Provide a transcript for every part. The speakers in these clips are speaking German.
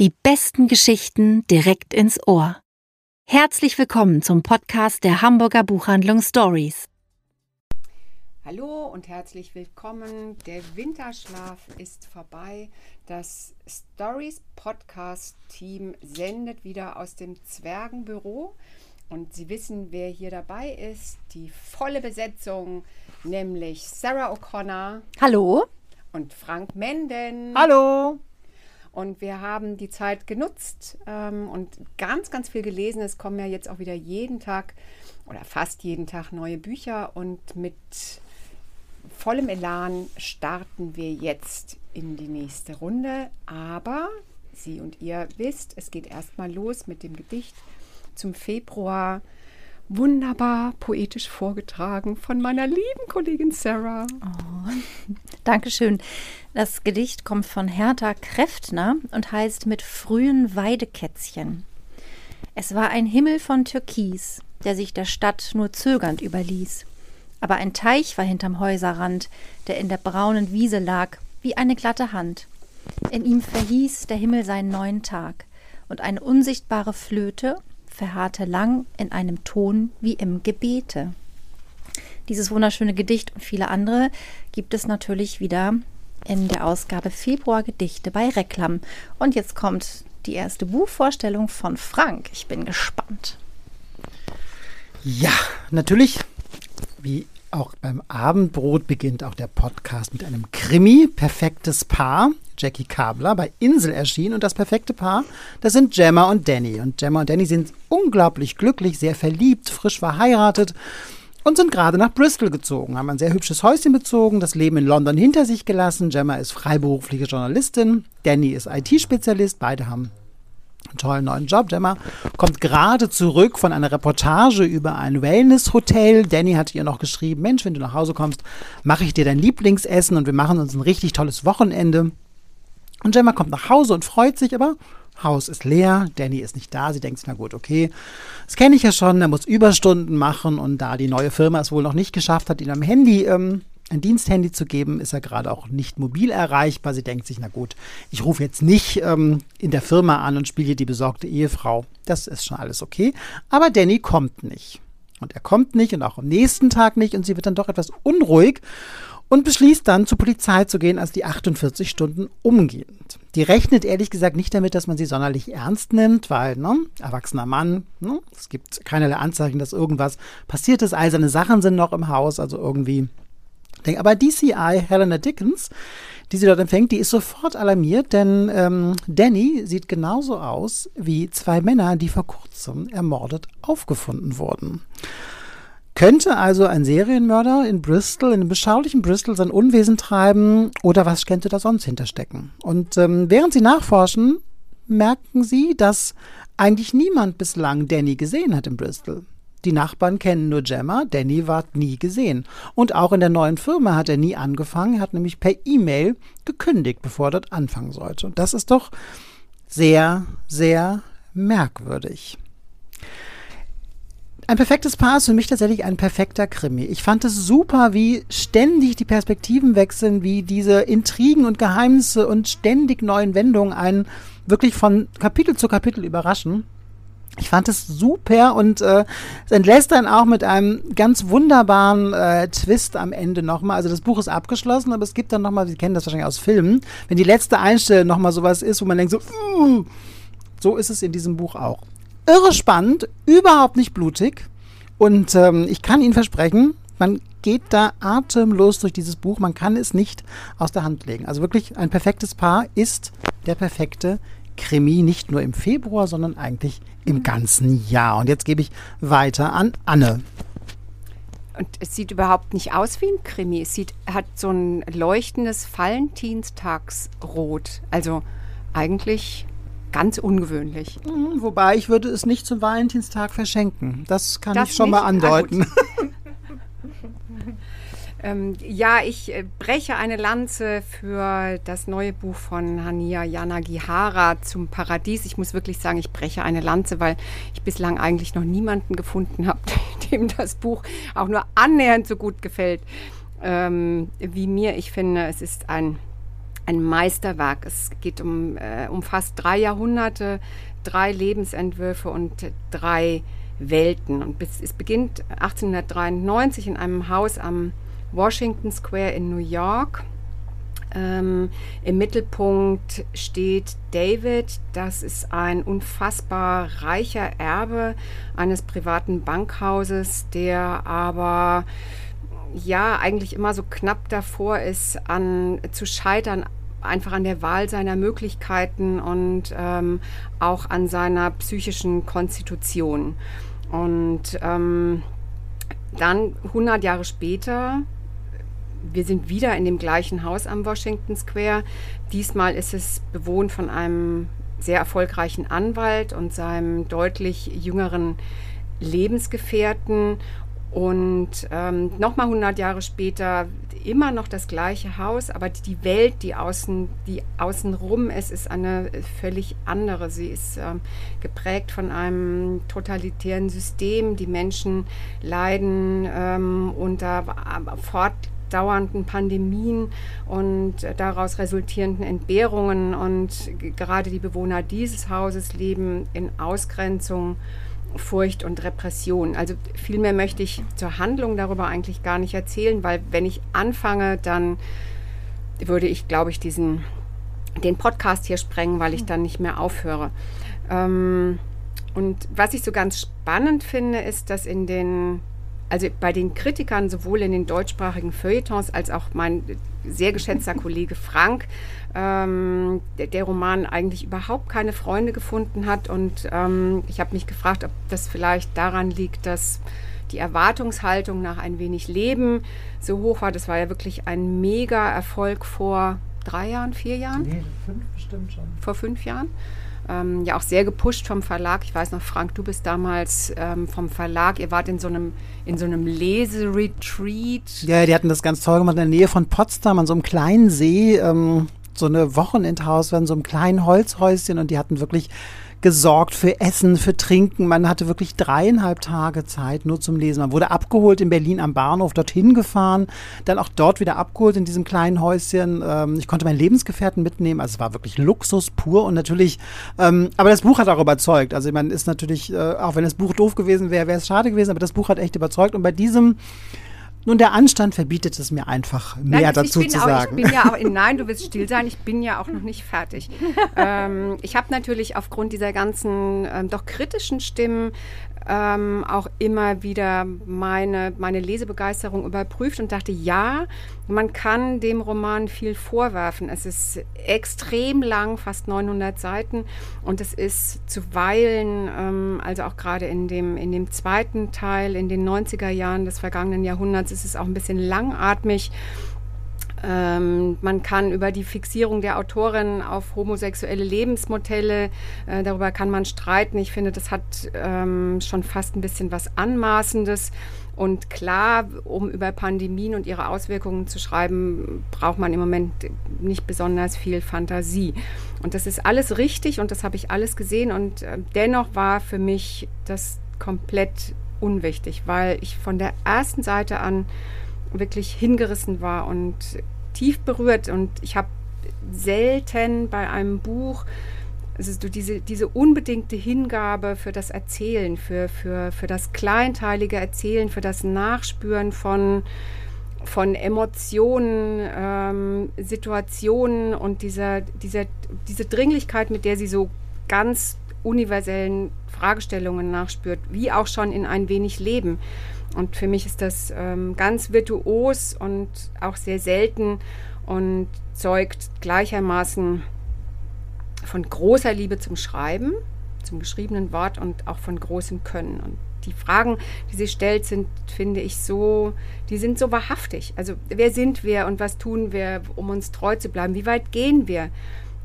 Die besten Geschichten direkt ins Ohr. Herzlich willkommen zum Podcast der Hamburger Buchhandlung Stories. Hallo und herzlich willkommen. Der Winterschlaf ist vorbei. Das Stories Podcast Team sendet wieder aus dem Zwergenbüro. Und Sie wissen, wer hier dabei ist. Die volle Besetzung, nämlich Sarah O'Connor. Hallo. Und Frank Menden. Hallo. Und wir haben die Zeit genutzt ähm, und ganz, ganz viel gelesen. Es kommen ja jetzt auch wieder jeden Tag oder fast jeden Tag neue Bücher. Und mit vollem Elan starten wir jetzt in die nächste Runde. Aber Sie und ihr wisst, es geht erstmal los mit dem Gedicht zum Februar wunderbar poetisch vorgetragen von meiner lieben Kollegin Sarah. Oh, Dankeschön. Das Gedicht kommt von Hertha Kräftner und heißt Mit frühen Weidekätzchen. Es war ein Himmel von Türkis, der sich der Stadt nur zögernd überließ. Aber ein Teich war hinterm Häuserrand, der in der braunen Wiese lag, wie eine glatte Hand. In ihm verhieß der Himmel seinen neuen Tag, und eine unsichtbare Flöte verharrte lang in einem Ton wie im Gebete. Dieses wunderschöne Gedicht und viele andere gibt es natürlich wieder in der Ausgabe Februar Gedichte bei Reklam. Und jetzt kommt die erste Buchvorstellung von Frank. Ich bin gespannt. Ja, natürlich, wie auch beim Abendbrot beginnt auch der Podcast mit einem Krimi, perfektes Paar. Jackie Kabler bei Insel erschienen und das perfekte Paar, das sind Gemma und Danny. Und Gemma und Danny sind unglaublich glücklich, sehr verliebt, frisch verheiratet und sind gerade nach Bristol gezogen, haben ein sehr hübsches Häuschen bezogen, das Leben in London hinter sich gelassen. Gemma ist freiberufliche Journalistin, Danny ist IT-Spezialist, beide haben einen tollen neuen Job. Gemma kommt gerade zurück von einer Reportage über ein Wellness-Hotel. Danny hat ihr noch geschrieben, Mensch, wenn du nach Hause kommst, mache ich dir dein Lieblingsessen und wir machen uns ein richtig tolles Wochenende. Und Gemma kommt nach Hause und freut sich, aber Haus ist leer, Danny ist nicht da. Sie denkt sich, na gut, okay, das kenne ich ja schon, er muss Überstunden machen und da die neue Firma es wohl noch nicht geschafft hat, ihm am Handy ähm, ein Diensthandy zu geben, ist er gerade auch nicht mobil erreichbar. Sie denkt sich, na gut, ich rufe jetzt nicht ähm, in der Firma an und spiele die besorgte Ehefrau. Das ist schon alles okay. Aber Danny kommt nicht. Und er kommt nicht und auch am nächsten Tag nicht und sie wird dann doch etwas unruhig und beschließt dann zur Polizei zu gehen, als die 48 Stunden umgehen. Die rechnet ehrlich gesagt nicht damit, dass man sie sonderlich ernst nimmt, weil, ne, erwachsener Mann, ne, es gibt keinerlei Anzeichen, dass irgendwas passiert ist. All seine Sachen sind noch im Haus, also irgendwie. Aber DCI Helena Dickens, die sie dort empfängt, die ist sofort alarmiert, denn ähm, Danny sieht genauso aus wie zwei Männer, die vor kurzem ermordet aufgefunden wurden. Könnte also ein Serienmörder in Bristol, in einem beschaulichen Bristol, sein Unwesen treiben oder was könnte da sonst hinterstecken? Und ähm, während sie nachforschen, merken sie, dass eigentlich niemand bislang Danny gesehen hat in Bristol. Die Nachbarn kennen nur Gemma, Danny war nie gesehen. Und auch in der neuen Firma hat er nie angefangen, er hat nämlich per E-Mail gekündigt, bevor er dort anfangen sollte. Und das ist doch sehr, sehr merkwürdig. Ein perfektes Paar ist für mich tatsächlich ein perfekter Krimi. Ich fand es super, wie ständig die Perspektiven wechseln, wie diese Intrigen und Geheimnisse und ständig neuen Wendungen einen wirklich von Kapitel zu Kapitel überraschen. Ich fand es super und äh, es entlässt dann auch mit einem ganz wunderbaren äh, Twist am Ende nochmal. Also das Buch ist abgeschlossen, aber es gibt dann nochmal, Sie kennen das wahrscheinlich aus Filmen, wenn die letzte Einstellung nochmal sowas ist, wo man denkt so, uh, so ist es in diesem Buch auch irre spannend, überhaupt nicht blutig. Und ähm, ich kann Ihnen versprechen, man geht da atemlos durch dieses Buch. Man kann es nicht aus der Hand legen. Also wirklich ein perfektes Paar ist der perfekte Krimi, nicht nur im Februar, sondern eigentlich im ganzen Jahr. Und jetzt gebe ich weiter an Anne. Und es sieht überhaupt nicht aus wie ein Krimi. Es sieht, hat so ein leuchtendes Valentinstagsrot. Also eigentlich Ganz ungewöhnlich. Mhm, wobei ich würde es nicht zum Valentinstag verschenken. Das kann das ich schon nicht? mal andeuten. Ah, ähm, ja, ich äh, breche eine Lanze für das neue Buch von Hania Yanagihara zum Paradies. Ich muss wirklich sagen, ich breche eine Lanze, weil ich bislang eigentlich noch niemanden gefunden habe, dem das Buch auch nur annähernd so gut gefällt ähm, wie mir. Ich finde, es ist ein ein Meisterwerk. Es geht um, äh, um fast drei Jahrhunderte, drei Lebensentwürfe und drei Welten. Und bis, es beginnt 1893 in einem Haus am Washington Square in New York. Ähm, Im Mittelpunkt steht David. Das ist ein unfassbar reicher Erbe eines privaten Bankhauses, der aber ja eigentlich immer so knapp davor ist, an, zu scheitern, einfach an der Wahl seiner Möglichkeiten und ähm, auch an seiner psychischen Konstitution. Und ähm, dann 100 Jahre später wir sind wieder in dem gleichen Haus am Washington Square. Diesmal ist es bewohnt von einem sehr erfolgreichen Anwalt und seinem deutlich jüngeren Lebensgefährten. Und ähm, nochmal 100 Jahre später immer noch das gleiche Haus, aber die Welt, die außen, die außenrum ist, ist eine völlig andere. Sie ist ähm, geprägt von einem totalitären System. Die Menschen leiden ähm, unter fort dauernden Pandemien und daraus resultierenden Entbehrungen. Und gerade die Bewohner dieses Hauses leben in Ausgrenzung. Furcht und Repression. Also viel mehr möchte ich zur Handlung darüber eigentlich gar nicht erzählen, weil wenn ich anfange, dann würde ich, glaube ich, diesen, den Podcast hier sprengen, weil ich dann nicht mehr aufhöre. Ähm, und was ich so ganz spannend finde, ist, dass in den also bei den Kritikern sowohl in den deutschsprachigen Feuilletons als auch mein sehr geschätzter Kollege Frank, ähm, der, der, Roman eigentlich überhaupt keine Freunde gefunden hat. Und ähm, ich habe mich gefragt, ob das vielleicht daran liegt, dass die Erwartungshaltung nach ein wenig Leben so hoch war. Das war ja wirklich ein Mega-Erfolg vor drei Jahren, vier Jahren? Nee, fünf bestimmt schon. Vor fünf Jahren ähm, ja auch sehr gepusht vom Verlag. Ich weiß noch, Frank, du bist damals ähm, vom Verlag, ihr wart in so einem, in so einem Leseretreat. Ja, die hatten das ganz toll gemacht in der Nähe von Potsdam, an so einem kleinen See, ähm, so eine Wochenendhaus, in so einem kleinen Holzhäuschen und die hatten wirklich gesorgt für Essen, für Trinken. Man hatte wirklich dreieinhalb Tage Zeit nur zum Lesen. Man wurde abgeholt in Berlin am Bahnhof, dorthin gefahren, dann auch dort wieder abgeholt in diesem kleinen Häuschen. Ähm, ich konnte meinen Lebensgefährten mitnehmen. Also es war wirklich Luxus pur und natürlich, ähm, aber das Buch hat auch überzeugt. Also man ist natürlich, äh, auch wenn das Buch doof gewesen wäre, wäre es schade gewesen, aber das Buch hat echt überzeugt. Und bei diesem nun, der Anstand verbietet es mir einfach, mehr nein, dazu zu auch, sagen. Ich bin ja auch, nein, du wirst still sein, ich bin ja auch noch nicht fertig. ähm, ich habe natürlich aufgrund dieser ganzen ähm, doch kritischen Stimmen ähm, auch immer wieder meine, meine Lesebegeisterung überprüft und dachte, ja, man kann dem Roman viel vorwerfen. Es ist extrem lang, fast 900 Seiten und es ist zuweilen, ähm, also auch gerade in dem, in dem zweiten Teil, in den 90er Jahren des vergangenen Jahrhunderts, ist es auch ein bisschen langatmig. Ähm, man kann über die Fixierung der Autorin auf homosexuelle Lebensmodelle, äh, darüber kann man streiten. Ich finde, das hat ähm, schon fast ein bisschen was Anmaßendes. Und klar, um über Pandemien und ihre Auswirkungen zu schreiben, braucht man im Moment nicht besonders viel Fantasie. Und das ist alles richtig und das habe ich alles gesehen. Und äh, dennoch war für mich das komplett unwichtig, weil ich von der ersten Seite an wirklich hingerissen war und tief berührt. Und ich habe selten bei einem Buch also diese, diese unbedingte Hingabe für das Erzählen, für, für, für das kleinteilige Erzählen, für das Nachspüren von, von Emotionen, ähm, Situationen und dieser, dieser, diese Dringlichkeit, mit der sie so ganz universellen Fragestellungen nachspürt, wie auch schon in ein wenig Leben. Und für mich ist das ähm, ganz virtuos und auch sehr selten und zeugt gleichermaßen von großer Liebe zum Schreiben, zum geschriebenen Wort und auch von großem Können. Und die Fragen, die sie stellt, sind, finde ich, so, die sind so wahrhaftig. Also wer sind wir und was tun wir, um uns treu zu bleiben? Wie weit gehen wir?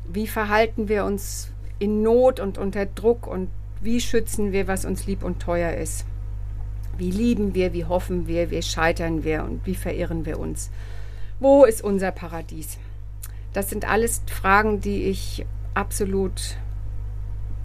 Wie verhalten wir uns in Not und unter Druck und wie schützen wir, was uns lieb und teuer ist? Wie lieben wir, wie hoffen wir, wie scheitern wir und wie verirren wir uns? Wo ist unser Paradies? Das sind alles Fragen, die ich absolut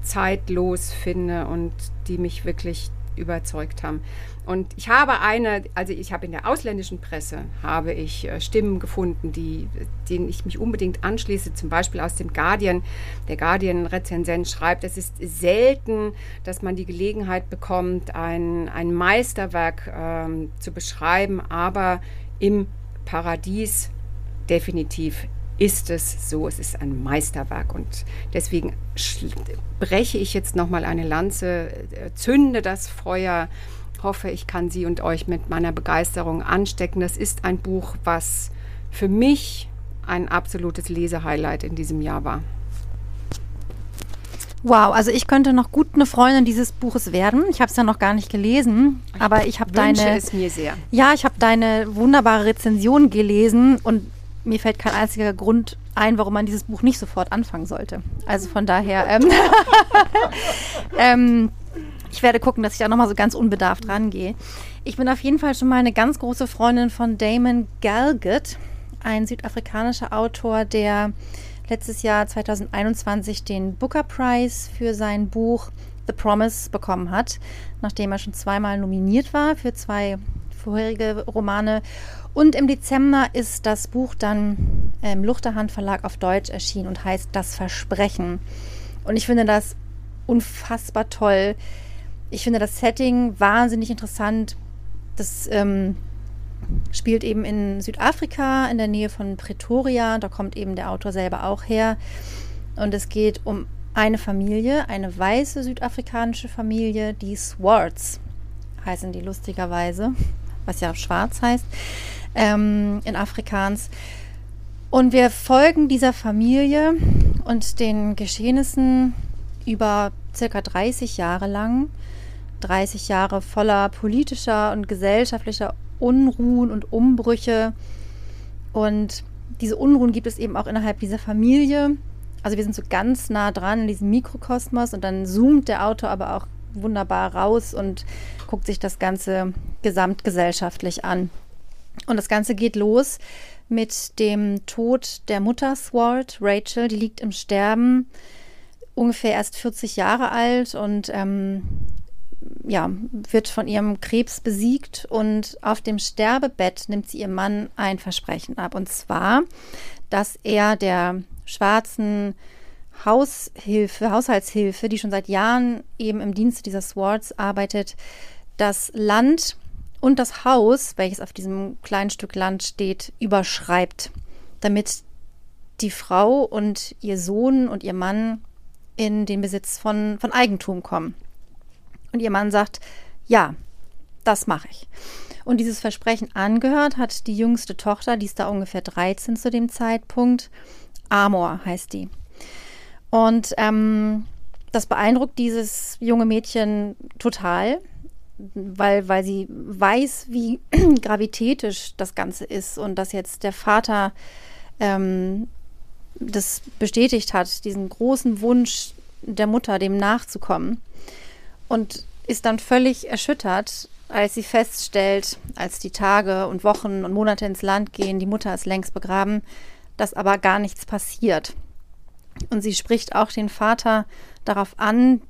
zeitlos finde und die mich wirklich überzeugt haben. Und ich habe eine, also ich habe in der ausländischen Presse habe ich äh, Stimmen gefunden, die, denen ich mich unbedingt anschließe, zum Beispiel aus dem Guardian. Der Guardian-Rezensent schreibt, es ist selten, dass man die Gelegenheit bekommt, ein, ein Meisterwerk ähm, zu beschreiben, aber im Paradies definitiv ist es so, es ist ein Meisterwerk und deswegen breche ich jetzt nochmal eine Lanze, äh, zünde das Feuer, hoffe, ich kann Sie und euch mit meiner Begeisterung anstecken. Das ist ein Buch, was für mich ein absolutes Lesehighlight in diesem Jahr war. Wow, also ich könnte noch gut eine Freundin dieses Buches werden. Ich habe es ja noch gar nicht gelesen, aber ich habe deine. es mir sehr. Ja, ich habe deine wunderbare Rezension gelesen und mir fällt kein einziger Grund ein, warum man dieses Buch nicht sofort anfangen sollte. Also von daher, ähm, ähm, ich werde gucken, dass ich da nochmal so ganz unbedarft rangehe. Ich bin auf jeden Fall schon mal eine ganz große Freundin von Damon Galgut, ein südafrikanischer Autor, der letztes Jahr 2021 den Booker Prize für sein Buch The Promise bekommen hat, nachdem er schon zweimal nominiert war für zwei vorherige Romane und im Dezember ist das Buch dann im Luchterhand Verlag auf Deutsch erschienen und heißt Das Versprechen. Und ich finde das unfassbar toll. Ich finde das Setting wahnsinnig interessant. Das ähm, spielt eben in Südafrika, in der Nähe von Pretoria. Da kommt eben der Autor selber auch her. Und es geht um eine Familie, eine weiße südafrikanische Familie, die Swarts heißen die lustigerweise, was ja schwarz heißt ähm, in Afrikaans. Und wir folgen dieser Familie und den Geschehnissen über circa 30 Jahre lang. 30 Jahre voller politischer und gesellschaftlicher Unruhen und Umbrüche. Und diese Unruhen gibt es eben auch innerhalb dieser Familie. Also wir sind so ganz nah dran in diesem Mikrokosmos und dann zoomt der Autor aber auch wunderbar raus und guckt sich das Ganze gesamtgesellschaftlich an. Und das Ganze geht los mit dem Tod der Mutter Swart, Rachel, die liegt im Sterben, ungefähr erst 40 Jahre alt und ähm, ja, wird von ihrem Krebs besiegt und auf dem Sterbebett nimmt sie ihrem Mann ein Versprechen ab. Und zwar, dass er der schwarzen Haushilfe, Haushaltshilfe, die schon seit Jahren eben im Dienste dieser Swarts arbeitet, das Land und das Haus, welches auf diesem kleinen Stück Land steht, überschreibt, damit die Frau und ihr Sohn und ihr Mann in den Besitz von, von Eigentum kommen. Und ihr Mann sagt, ja, das mache ich. Und dieses Versprechen angehört hat die jüngste Tochter, die ist da ungefähr 13 zu dem Zeitpunkt. Amor heißt die. Und ähm, das beeindruckt dieses junge Mädchen total weil, weil sie weiß, wie gravitätisch das Ganze ist und dass jetzt der Vater ähm, das bestätigt hat, diesen großen Wunsch der Mutter, dem nachzukommen. Und ist dann völlig erschüttert, als sie feststellt, als die Tage und Wochen und Monate ins Land gehen, die Mutter ist längst begraben, dass aber gar nichts passiert. Und sie spricht auch den Vater darauf an,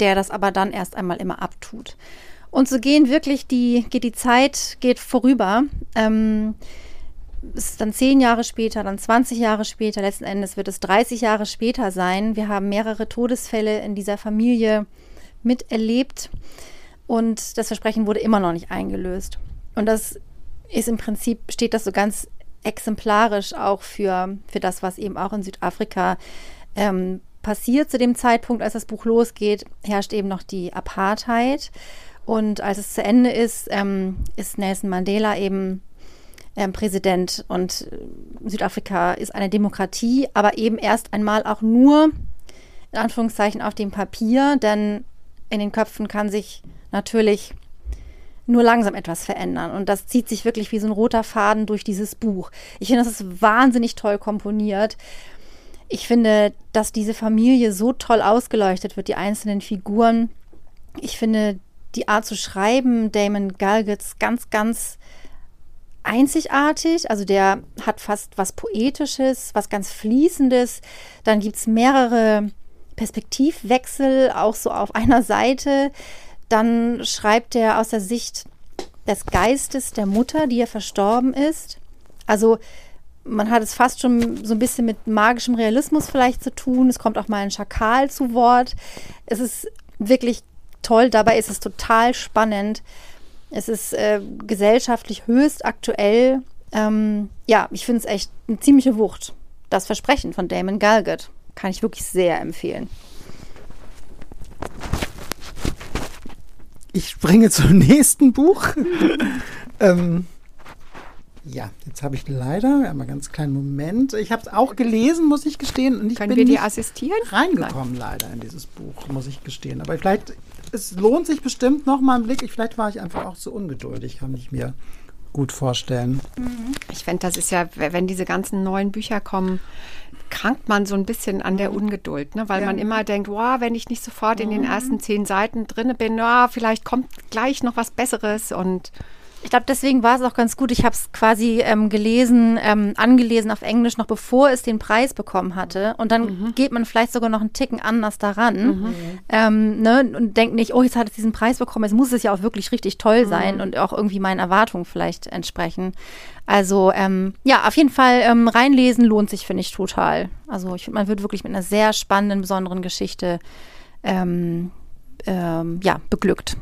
der das aber dann erst einmal immer abtut. Und so gehen wirklich die, geht die Zeit, geht vorüber. Ähm, es ist dann zehn Jahre später, dann 20 Jahre später, letzten Endes wird es 30 Jahre später sein. Wir haben mehrere Todesfälle in dieser Familie miterlebt und das Versprechen wurde immer noch nicht eingelöst. Und das ist im Prinzip, steht das so ganz exemplarisch auch für, für das, was eben auch in Südafrika ähm, passiert. Zu dem Zeitpunkt, als das Buch losgeht, herrscht eben noch die Apartheid. Und als es zu Ende ist, ähm, ist Nelson Mandela eben ähm, Präsident und äh, Südafrika ist eine Demokratie, aber eben erst einmal auch nur in Anführungszeichen auf dem Papier, denn in den Köpfen kann sich natürlich nur langsam etwas verändern. Und das zieht sich wirklich wie so ein roter Faden durch dieses Buch. Ich finde, das ist wahnsinnig toll komponiert. Ich finde, dass diese Familie so toll ausgeleuchtet wird, die einzelnen Figuren. Ich finde, die Art zu schreiben, Damon Galgets, ganz, ganz einzigartig. Also der hat fast was Poetisches, was ganz Fließendes. Dann gibt es mehrere Perspektivwechsel, auch so auf einer Seite. Dann schreibt er aus der Sicht des Geistes der Mutter, die ja verstorben ist. Also man hat es fast schon so ein bisschen mit magischem Realismus vielleicht zu tun. Es kommt auch mal ein Schakal zu Wort. Es ist wirklich toll. Dabei ist es total spannend. Es ist äh, gesellschaftlich höchst aktuell. Ähm, ja, ich finde es echt eine ziemliche Wucht. Das Versprechen von Damon Galgut kann ich wirklich sehr empfehlen. Ich springe zum nächsten Buch. ähm, ja, jetzt habe ich leider, einmal ganz kleinen Moment. Ich habe es auch gelesen, muss ich gestehen. Und ich Können bin wir dir nicht assistieren? reingekommen leider in dieses Buch, muss ich gestehen. Aber vielleicht, es lohnt sich bestimmt noch mal einen Blick. Ich, vielleicht war ich einfach auch zu ungeduldig, kann ich mir gut vorstellen. Ich finde, das ist ja, wenn diese ganzen neuen Bücher kommen, krankt man so ein bisschen an der Ungeduld, ne? weil Ja. man immer denkt, wow, wenn ich nicht sofort in den ersten zehn Seiten drin bin, ja, vielleicht kommt gleich noch was Besseres und Ich glaube, deswegen war es auch ganz gut. Ich habe es quasi ähm, gelesen, ähm, angelesen auf Englisch, noch bevor es den Preis bekommen hatte. Und dann geht man vielleicht sogar noch einen Ticken anders daran. Ähm, ne? Und denkt nicht, oh, jetzt hat es diesen Preis bekommen, jetzt muss es ja auch wirklich richtig toll sein und auch irgendwie meinen Erwartungen vielleicht entsprechen. Also ähm, ja, auf jeden Fall ähm, reinlesen lohnt sich, finde ich, total. Also ich finde, man wird wirklich mit einer sehr spannenden, besonderen Geschichte ähm, ähm, ja, beglückt.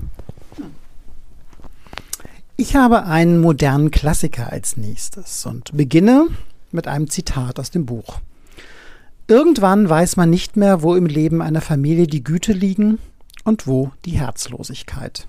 Ich habe einen modernen Klassiker als nächstes und beginne mit einem Zitat aus dem Buch. Irgendwann weiß man nicht mehr, wo im Leben einer Familie die Güte liegen und wo die Herzlosigkeit.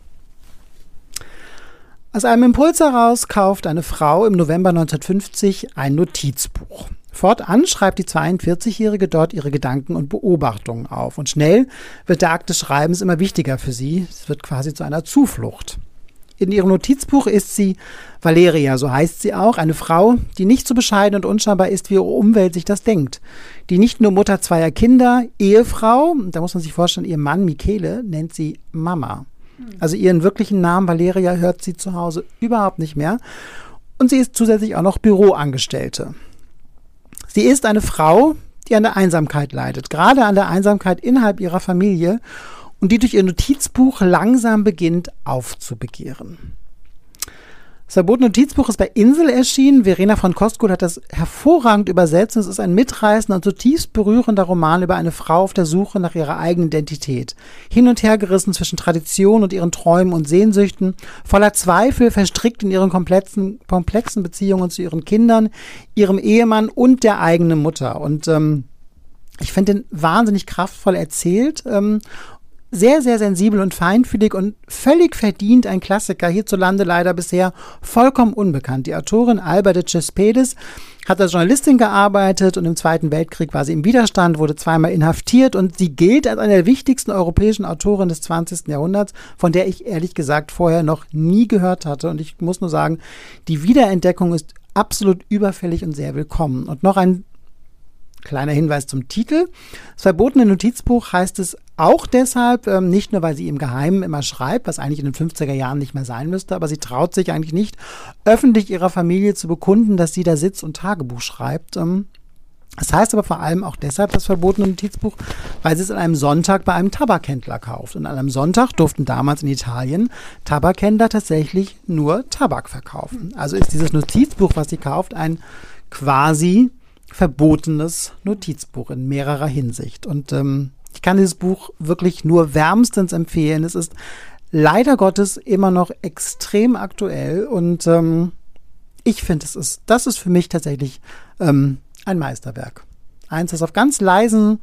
Aus einem Impuls heraus kauft eine Frau im November 1950 ein Notizbuch. Fortan schreibt die 42-Jährige dort ihre Gedanken und Beobachtungen auf. Und schnell wird der Akt des Schreibens immer wichtiger für sie. Es wird quasi zu einer Zuflucht. In ihrem Notizbuch ist sie Valeria, so heißt sie auch, eine Frau, die nicht so bescheiden und unscheinbar ist, wie ihre Umwelt sich das denkt. Die nicht nur Mutter zweier Kinder, Ehefrau, da muss man sich vorstellen, ihr Mann Michele nennt sie Mama. Also ihren wirklichen Namen Valeria hört sie zu Hause überhaupt nicht mehr. Und sie ist zusätzlich auch noch Büroangestellte. Sie ist eine Frau, die an der Einsamkeit leidet, gerade an der Einsamkeit innerhalb ihrer Familie und die durch ihr Notizbuch langsam beginnt aufzubegehren. Das verbotene Notizbuch ist bei Insel erschienen. Verena von Kostkul hat das hervorragend übersetzt. Es ist ein mitreißender und zutiefst berührender Roman über eine Frau auf der Suche nach ihrer eigenen Identität. Hin und her gerissen zwischen Tradition und ihren Träumen und Sehnsüchten, voller Zweifel, verstrickt in ihren komplexen, komplexen Beziehungen zu ihren Kindern, ihrem Ehemann und der eigenen Mutter. Und ähm, ich finde den wahnsinnig kraftvoll erzählt. Ähm, sehr, sehr sensibel und feinfühlig und völlig verdient ein Klassiker, hierzulande leider bisher vollkommen unbekannt. Die Autorin Alba de Cespedes hat als Journalistin gearbeitet und im Zweiten Weltkrieg war sie im Widerstand, wurde zweimal inhaftiert und sie gilt als eine der wichtigsten europäischen Autoren des 20. Jahrhunderts, von der ich ehrlich gesagt vorher noch nie gehört hatte. Und ich muss nur sagen, die Wiederentdeckung ist absolut überfällig und sehr willkommen. Und noch ein Kleiner Hinweis zum Titel. Das verbotene Notizbuch heißt es auch deshalb, ähm, nicht nur, weil sie im Geheimen immer schreibt, was eigentlich in den 50er Jahren nicht mehr sein müsste, aber sie traut sich eigentlich nicht, öffentlich ihrer Familie zu bekunden, dass sie da sitzt und Tagebuch schreibt. Ähm, das heißt aber vor allem auch deshalb das verbotene Notizbuch, weil sie es an einem Sonntag bei einem Tabakhändler kauft. Und an einem Sonntag durften damals in Italien Tabakhändler tatsächlich nur Tabak verkaufen. Also ist dieses Notizbuch, was sie kauft, ein quasi verbotenes Notizbuch in mehrerer Hinsicht. Und ähm, ich kann dieses Buch wirklich nur wärmstens empfehlen. Es ist leider Gottes immer noch extrem aktuell und ähm, ich finde, es ist, das ist für mich tatsächlich ähm, ein Meisterwerk. Eins, das auf ganz leisen,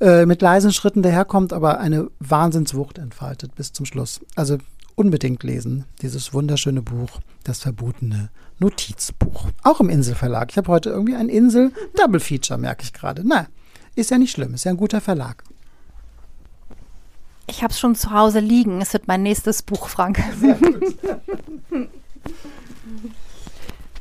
äh, mit leisen Schritten daherkommt, aber eine Wahnsinnswucht entfaltet bis zum Schluss. Also unbedingt lesen, dieses wunderschöne Buch, das verbotene Notizbuch. Auch im Inselverlag. Ich habe heute irgendwie ein Insel-Double-Feature, merke ich gerade. Na, ist ja nicht schlimm, ist ja ein guter Verlag. Ich habe es schon zu Hause liegen. Es wird mein nächstes Buch, Frank.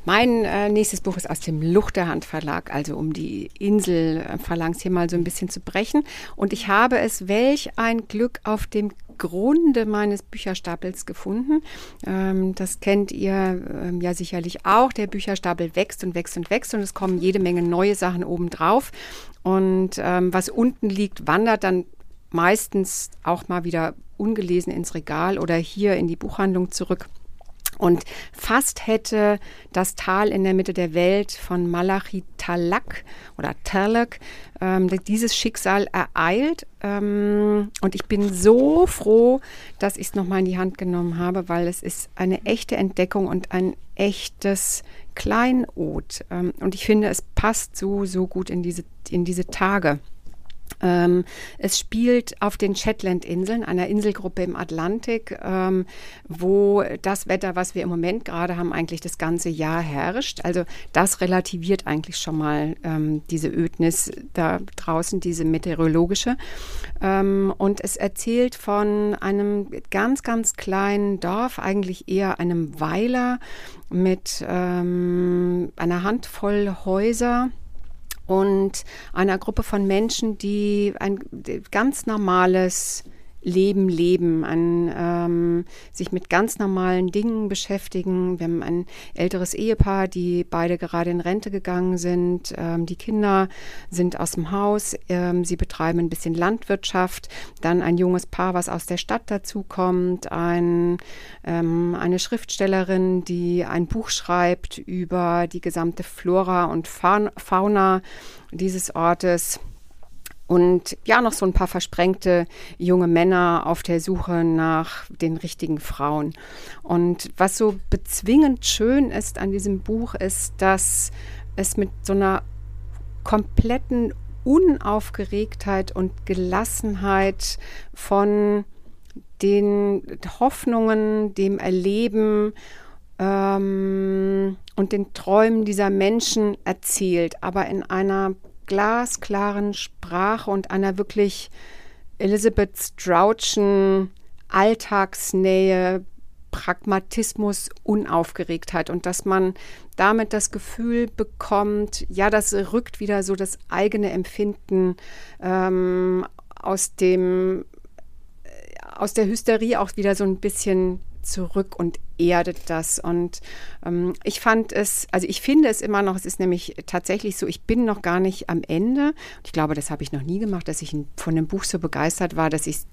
Mein äh, nächstes Buch ist aus dem Luchterhand Verlag, also um die Insel Phalanx hier mal so ein bisschen zu brechen. Und ich habe es, welch ein Glück, auf dem Grunde meines Bücherstapels gefunden. Ähm, das kennt ihr ähm, ja sicherlich auch. Der Bücherstapel wächst und wächst und wächst und es kommen jede Menge neue Sachen obendrauf. Und ähm, was unten liegt, wandert dann meistens auch mal wieder ungelesen ins Regal oder hier in die Buchhandlung zurück. Und fast hätte das Tal in der Mitte der Welt von Malachi Talak oder Talak ähm, dieses Schicksal ereilt. Ähm, und ich bin so froh, dass ich es nochmal in die Hand genommen habe, weil es ist eine echte Entdeckung und ein echtes Kleinod. Ähm, und ich finde, es passt so, so gut in diese, in diese Tage. Ähm, es spielt auf den Shetland-Inseln, einer Inselgruppe im Atlantik, ähm, wo das Wetter, was wir im Moment gerade haben, eigentlich das ganze Jahr herrscht. Also das relativiert eigentlich schon mal ähm, diese Ödnis da draußen, diese meteorologische. Ähm, und es erzählt von einem ganz, ganz kleinen Dorf, eigentlich eher einem Weiler mit ähm, einer Handvoll Häuser und einer Gruppe von Menschen, die ein ganz normales Leben leben, an ähm, sich mit ganz normalen Dingen beschäftigen. Wir haben ein älteres Ehepaar, die beide gerade in Rente gegangen sind. Ähm, die Kinder sind aus dem Haus. Ähm, sie betreiben ein bisschen Landwirtschaft. Dann ein junges Paar, was aus der Stadt dazukommt. Ein, ähm, eine Schriftstellerin, die ein Buch schreibt über die gesamte Flora und Fauna dieses Ortes und ja, noch so ein paar versprengte junge Männer auf der Suche nach den richtigen Frauen. Und was so bezwingend schön ist an diesem Buch, ist, dass es mit so einer kompletten Unaufgeregtheit und Gelassenheit von den Hoffnungen, dem Erleben ähm, und den Träumen dieser Menschen erzählt, aber in einer glasklaren Sprache und einer wirklich Elizabeth Strauchen Alltagsnähe, Pragmatismus, Unaufgeregtheit und dass man damit das Gefühl bekommt, ja, das rückt wieder so das eigene Empfinden ähm, aus dem aus der Hysterie auch wieder so ein bisschen zurück und erdet das. Und ähm, ich fand es, also ich finde es immer noch, es ist nämlich tatsächlich so, ich bin noch gar nicht am Ende. Ich glaube, das habe ich noch nie gemacht, dass ich von dem Buch so begeistert war, dass ich es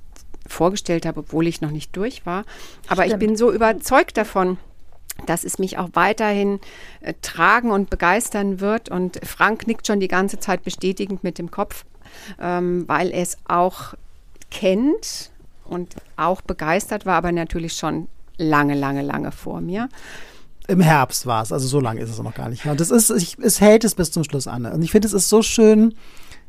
vorgestellt habe, obwohl ich noch nicht durch war. Aber Stimmt. ich bin so überzeugt davon, dass es mich auch weiterhin äh, tragen und begeistern wird. Und Frank nickt schon die ganze Zeit bestätigend mit dem Kopf, ähm, weil er es auch kennt und auch begeistert war, aber natürlich schon lange, lange, lange vor mir. Im Herbst war es, also so lange ist es noch gar nicht. Und das ist, ich, es hält es bis zum Schluss an. Und ich finde, es ist so schön,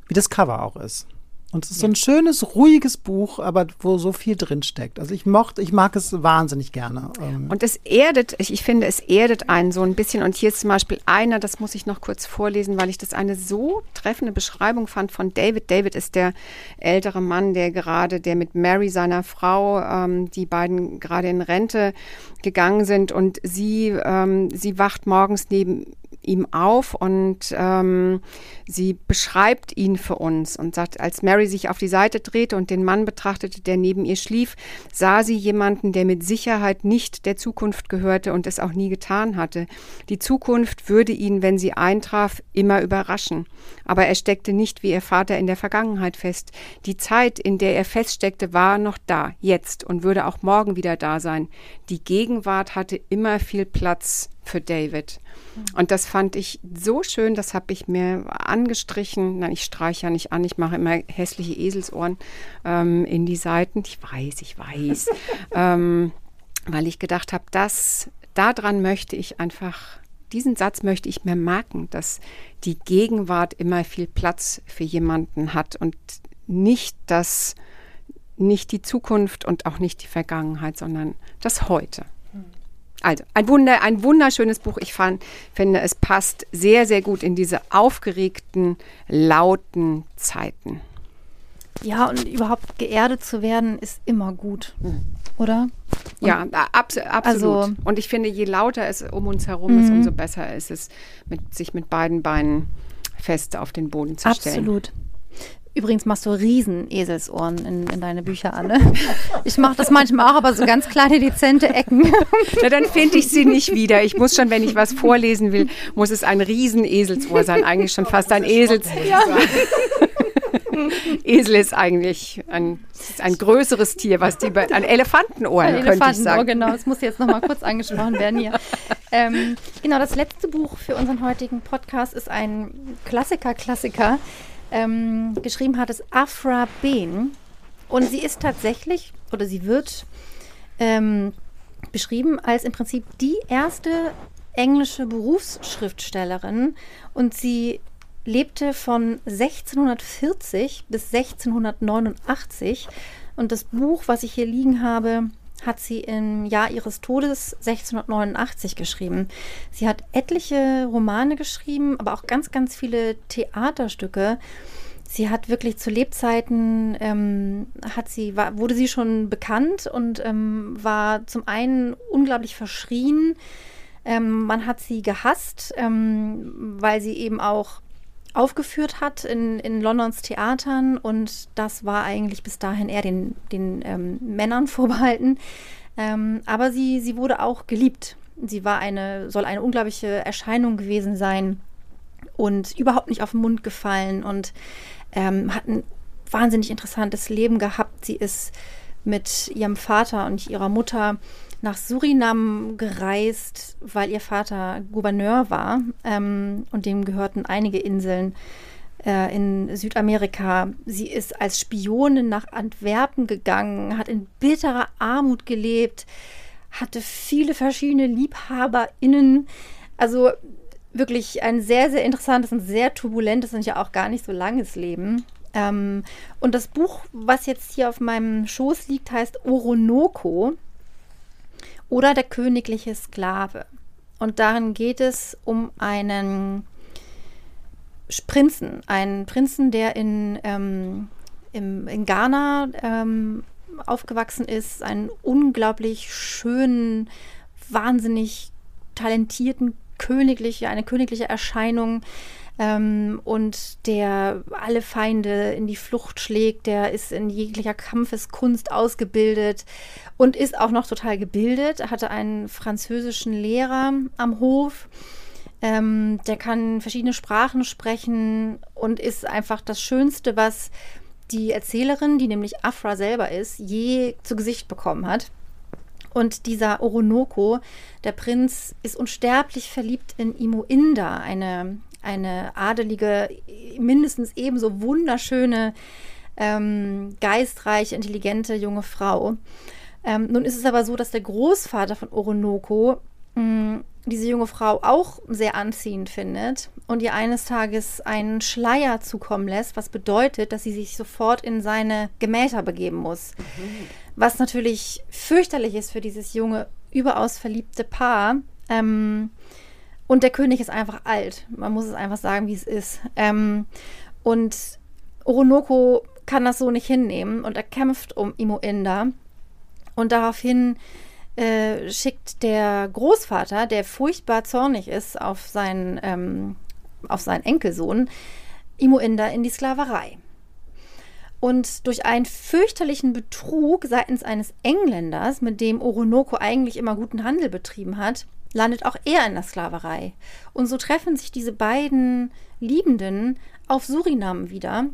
wie das Cover auch ist. Und es ist ja. so ein schönes, ruhiges Buch, aber wo so viel drin steckt. Also ich mochte, ich mag es wahnsinnig gerne. Ähm. Und es erdet, ich, ich finde, es erdet einen so ein bisschen. Und hier ist zum Beispiel einer, das muss ich noch kurz vorlesen, weil ich das eine so treffende Beschreibung fand von David. David ist der ältere Mann, der gerade, der mit Mary, seiner Frau, ähm, die beiden gerade in Rente gegangen sind und sie, ähm, sie wacht morgens neben ihm auf und ähm, sie beschreibt ihn für uns und sagt, als Mary sich auf die Seite drehte und den Mann betrachtete, der neben ihr schlief, sah sie jemanden, der mit Sicherheit nicht der Zukunft gehörte und es auch nie getan hatte. Die Zukunft würde ihn, wenn sie eintraf, immer überraschen. Aber er steckte nicht wie ihr Vater in der Vergangenheit fest. Die Zeit, in der er feststeckte, war noch da, jetzt und würde auch morgen wieder da sein. Die Gegenwart hatte immer viel Platz für David. Und das fand ich so schön, das habe ich mir angestrichen. Nein, ich streiche ja nicht an, ich mache immer hässliche Eselsohren ähm, in die Seiten. Ich weiß, ich weiß. ähm, weil ich gedacht habe, das, daran möchte ich einfach, diesen Satz möchte ich mir merken, dass die Gegenwart immer viel Platz für jemanden hat und nicht das, nicht die Zukunft und auch nicht die Vergangenheit, sondern das Heute. Also ein, Wunder, ein wunderschönes Buch. Ich fand, finde, es passt sehr, sehr gut in diese aufgeregten, lauten Zeiten. Ja, und überhaupt geerdet zu werden, ist immer gut, mhm. oder? Und ja, abs absolut. Also, und ich finde, je lauter es um uns herum ist, mhm. umso besser ist es, mit, sich mit beiden Beinen fest auf den Boden zu stellen. Absolut. Übrigens machst du riesen Eselsohren in, in deine Bücher alle. Ich mache das manchmal auch, aber so ganz kleine, dezente Ecken. Na, dann finde ich sie nicht wieder. Ich muss schon, wenn ich was vorlesen will, muss es ein riesen Eselsohr sein. Eigentlich schon fast ein Esels. Ja. Esel ist eigentlich ein, ist ein größeres Tier, was die bei, an Elefantenohren, Ein könnte ich Elefantenohr, sagen. genau. Das muss jetzt nochmal kurz angesprochen werden hier. Ähm, genau, das letzte Buch für unseren heutigen Podcast ist ein Klassiker-Klassiker. Ähm, geschrieben hat es Afra Ben. Und sie ist tatsächlich, oder sie wird ähm, beschrieben als im Prinzip die erste englische Berufsschriftstellerin. Und sie lebte von 1640 bis 1689. Und das Buch, was ich hier liegen habe, hat sie im Jahr ihres Todes 1689 geschrieben. Sie hat etliche Romane geschrieben, aber auch ganz, ganz viele Theaterstücke. Sie hat wirklich zu Lebzeiten, ähm, hat sie, war, wurde sie schon bekannt und ähm, war zum einen unglaublich verschrien. Ähm, man hat sie gehasst, ähm, weil sie eben auch aufgeführt hat in, in Londons Theatern und das war eigentlich bis dahin eher den, den ähm, Männern vorbehalten. Ähm, aber sie, sie wurde auch geliebt. Sie war eine, soll eine unglaubliche Erscheinung gewesen sein und überhaupt nicht auf den Mund gefallen und ähm, hat ein wahnsinnig interessantes Leben gehabt. Sie ist mit ihrem Vater und ihrer Mutter nach Surinam gereist, weil ihr Vater Gouverneur war ähm, und dem gehörten einige Inseln äh, in Südamerika. Sie ist als Spionin nach Antwerpen gegangen, hat in bitterer Armut gelebt, hatte viele verschiedene LiebhaberInnen. Also wirklich ein sehr, sehr interessantes und sehr turbulentes und ja auch gar nicht so langes Leben. Ähm, und das Buch, was jetzt hier auf meinem Schoß liegt, heißt Oronoko oder der königliche Sklave. Und darin geht es um einen Prinzen, einen Prinzen, der in, ähm, im, in Ghana ähm, aufgewachsen ist, einen unglaublich schönen, wahnsinnig talentierten königliche, eine königliche Erscheinung ähm, und der alle Feinde in die Flucht schlägt, der ist in jeglicher Kampfeskunst ausgebildet und ist auch noch total gebildet. Hatte einen französischen Lehrer am Hof. Ähm, der kann verschiedene Sprachen sprechen und ist einfach das Schönste, was die Erzählerin, die nämlich Afra selber ist, je zu Gesicht bekommen hat. Und dieser Oronoko, der Prinz, ist unsterblich verliebt in Imoinda, eine, eine adelige, mindestens ebenso wunderschöne, ähm, geistreiche, intelligente junge Frau. Ähm, nun ist es aber so, dass der Großvater von Oronoko mh, diese junge Frau auch sehr anziehend findet und ihr eines Tages einen Schleier zukommen lässt, was bedeutet, dass sie sich sofort in seine Gemächer begeben muss. Mhm. Was natürlich fürchterlich ist für dieses junge, überaus verliebte Paar. Ähm, und der König ist einfach alt. Man muss es einfach sagen, wie es ist. Ähm, und Oronoko kann das so nicht hinnehmen und er kämpft um Imoinda. Und daraufhin äh, schickt der Großvater, der furchtbar zornig ist auf seinen, ähm, auf seinen Enkelsohn, Imoinda in die Sklaverei. Und durch einen fürchterlichen Betrug seitens eines Engländers, mit dem Oronoko eigentlich immer guten Handel betrieben hat, landet auch er in der Sklaverei. Und so treffen sich diese beiden Liebenden auf Surinam wieder,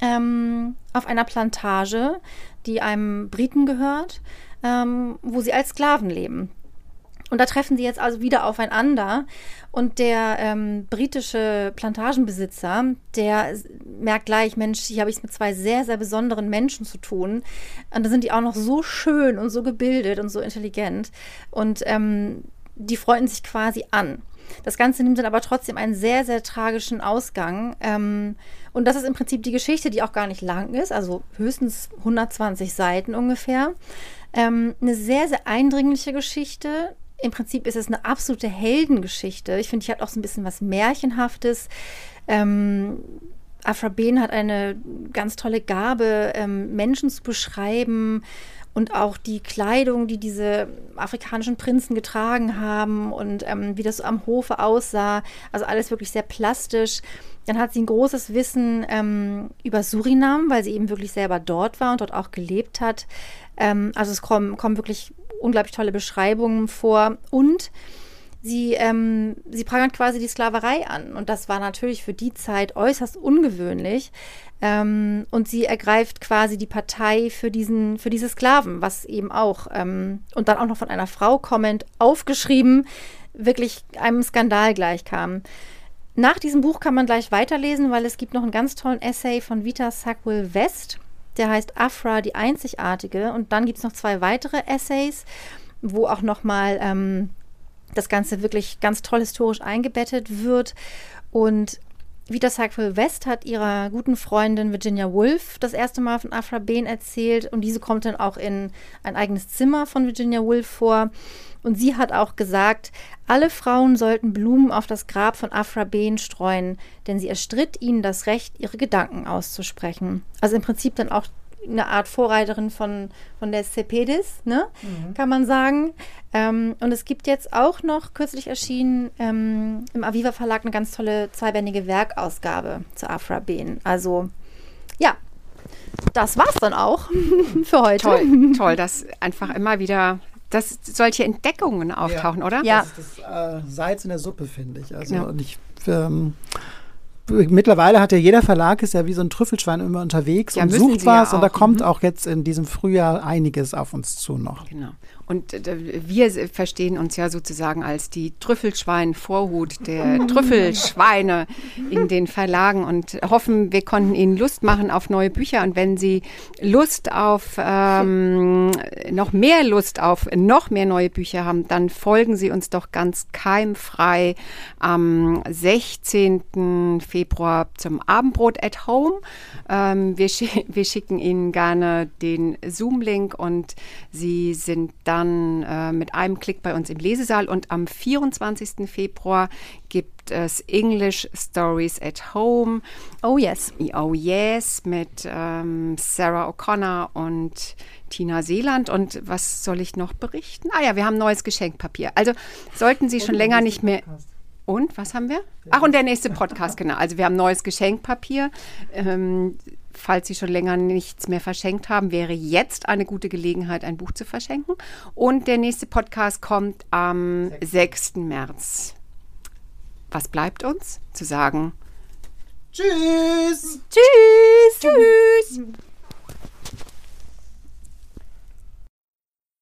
ähm, auf einer Plantage, die einem Briten gehört ähm, wo sie als Sklaven leben. Und da treffen sie jetzt also wieder aufeinander. Und der ähm, britische Plantagenbesitzer, der merkt gleich, Mensch, hier habe ich es mit zwei sehr, sehr besonderen Menschen zu tun. Und da sind die auch noch so schön und so gebildet und so intelligent. Und ähm, die freunden sich quasi an. Das Ganze nimmt dann aber trotzdem einen sehr, sehr tragischen Ausgang. Ähm, und das ist im Prinzip die Geschichte, die auch gar nicht lang ist, also höchstens 120 Seiten ungefähr. Ähm, eine sehr, sehr eindringliche Geschichte. Im Prinzip ist es eine absolute Heldengeschichte. Ich finde, die hat auch so ein bisschen was Märchenhaftes. Ähm, Afra Ben hat eine ganz tolle Gabe, ähm, Menschen zu beschreiben und auch die Kleidung, die diese afrikanischen Prinzen getragen haben und ähm, wie das so am Hofe aussah. Also alles wirklich sehr plastisch. Dann hat sie ein großes Wissen ähm, über Surinam, weil sie eben wirklich selber dort war und dort auch gelebt hat. Ähm, also es kommen, kommen wirklich unglaublich tolle Beschreibungen vor. Und Sie, ähm, sie prangert quasi die Sklaverei an. Und das war natürlich für die Zeit äußerst ungewöhnlich. Ähm, und sie ergreift quasi die Partei für, diesen, für diese Sklaven, was eben auch, ähm, und dann auch noch von einer Frau kommend, aufgeschrieben, wirklich einem Skandal gleichkam. Nach diesem Buch kann man gleich weiterlesen, weil es gibt noch einen ganz tollen Essay von Vita Sackville West. Der heißt Afra, die Einzigartige. Und dann gibt es noch zwei weitere Essays, wo auch nochmal ähm, das Ganze wirklich ganz toll historisch eingebettet wird. Und Vita Sackville West hat ihrer guten Freundin Virginia Woolf das erste Mal von Afra Behn erzählt und diese kommt dann auch in ein eigenes Zimmer von Virginia Woolf vor. Und sie hat auch gesagt, alle Frauen sollten Blumen auf das Grab von Afra Behn streuen, denn sie erstritt ihnen das Recht, ihre Gedanken auszusprechen. Also im Prinzip dann auch eine Art Vorreiterin von, von der Cepedis, ne? Mhm. kann man sagen. Ähm, und es gibt jetzt auch noch kürzlich erschienen ähm, im Aviva Verlag eine ganz tolle zweibändige Werkausgabe zu Afra Ben. Also ja, das war's dann auch für heute. Toll, toll, dass einfach immer wieder dass solche Entdeckungen auftauchen, ja. oder? Ja. Das ist das äh, Salz in der Suppe, finde ich. Also ja. und ich ähm, mittlerweile hat ja jeder Verlag ist ja wie so ein Trüffelschwein immer unterwegs ja, und sucht was ja und da kommt mhm. auch jetzt in diesem Frühjahr einiges auf uns zu noch. Genau. Und äh, wir verstehen uns ja sozusagen als die Trüffelschwein-Vorhut der Trüffelschweine in den Verlagen und hoffen, wir konnten Ihnen Lust machen auf neue Bücher. Und wenn Sie Lust auf ähm, noch mehr Lust auf noch mehr neue Bücher haben, dann folgen Sie uns doch ganz keimfrei am 16. Februar zum Abendbrot at Home. Ähm, wir, sch wir schicken Ihnen gerne den Zoom-Link und Sie sind dann dann äh, mit einem Klick bei uns im Lesesaal und am 24. Februar gibt es English Stories at Home. Oh yes. Oh yes, mit ähm, Sarah O'Connor und Tina Seeland. Und was soll ich noch berichten? Ah ja, wir haben neues Geschenkpapier. Also sollten Sie schon länger nicht mehr. Und was haben wir? Ach, und der nächste Podcast, genau. Also wir haben neues Geschenkpapier. Ähm, falls Sie schon länger nichts mehr verschenkt haben, wäre jetzt eine gute Gelegenheit, ein Buch zu verschenken. Und der nächste Podcast kommt am 6. März. Was bleibt uns? Zu sagen. Tschüss. Tschüss. Tschüss.